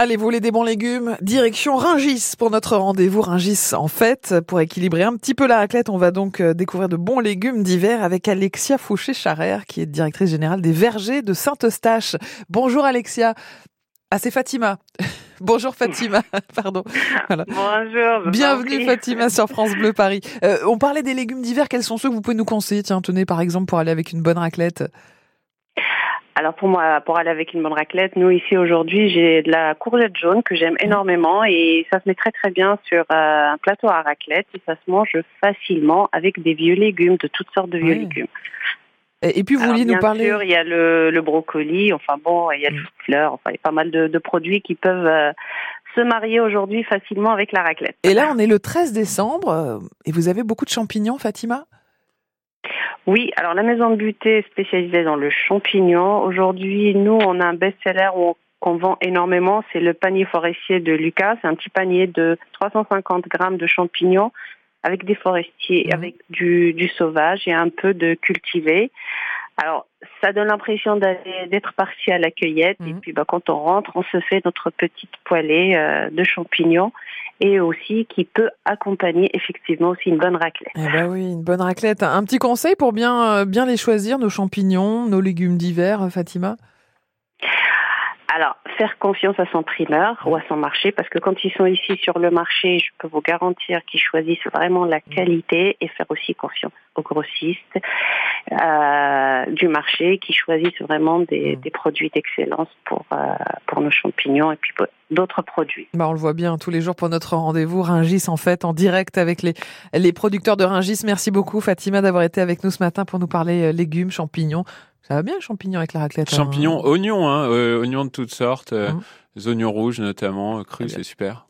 Allez, vous voulez des bons légumes? Direction Ringis pour notre rendez-vous Ringis en fête. Pour équilibrer un petit peu la raclette, on va donc euh, découvrir de bons légumes d'hiver avec Alexia Fouché-Charrère, qui est directrice générale des vergers de Saint-Eustache. Bonjour Alexia. Ah, c'est Fatima. Bonjour Fatima, pardon. Bonjour. Bienvenue Fatima sur France Bleu Paris. Euh, on parlait des légumes d'hiver, quels sont ceux que vous pouvez nous conseiller? Tiens, tenez par exemple pour aller avec une bonne raclette. Alors pour moi, pour aller avec une bonne raclette, nous ici aujourd'hui, j'ai de la courgette jaune que j'aime énormément et ça se met très très bien sur euh, un plateau à raclette et ça se mange facilement avec des vieux légumes, de toutes sortes de vieux légumes. Et, puis vous vouliez nous parler Bien sûr, il y a le, brocoli, enfin bon, il y a le mm. fleur, enfin il y a pas mal de, produits qui peuvent euh, se marier aujourd'hui facilement avec la raclette. Et là, on est le 13 décembre euh, et vous avez beaucoup de champignons, Fatima? Oui, alors la maison de butée spécialisée dans le champignon. Aujourd'hui, nous, on a un best-seller qu'on vend énormément, c'est le panier forestier de Lucas. C'est un petit panier de 350 grammes de champignons avec des forestiers, mmh. avec du, du, sauvage et un peu de cultivé. Alors, ça donne l'impression d'être parti à la cueillette. Et mmh. puis, bah, quand on rentre, on se fait notre petite poêlée euh, de champignons et aussi qui peut accompagner effectivement aussi une bonne raclette. Eh ben oui, une bonne raclette. Un petit conseil pour bien, euh, bien les choisir, nos champignons, nos légumes d'hiver, Fatima? Alors, faire confiance à son primeur ou à son marché, parce que quand ils sont ici sur le marché, je peux vous garantir qu'ils choisissent vraiment la mm. qualité et faire aussi confiance aux grossistes euh, du marché qui choisissent vraiment des, mm. produits d'excellence pour, euh, pour nos champignons et puis d'autres produits. Bah on le voit bien tous les jours pour notre rendez-vous Ringis en fait en direct avec les, les producteurs de Ringis. Merci beaucoup Fatima d'avoir été avec nous ce matin pour nous parler euh, légumes, champignons. Ça va bien, champignons avec la raclette. Hein. Champignons, oignons, hein, euh, oignons de toutes sortes, euh, mmh. oignons rouges notamment, crus, c'est super.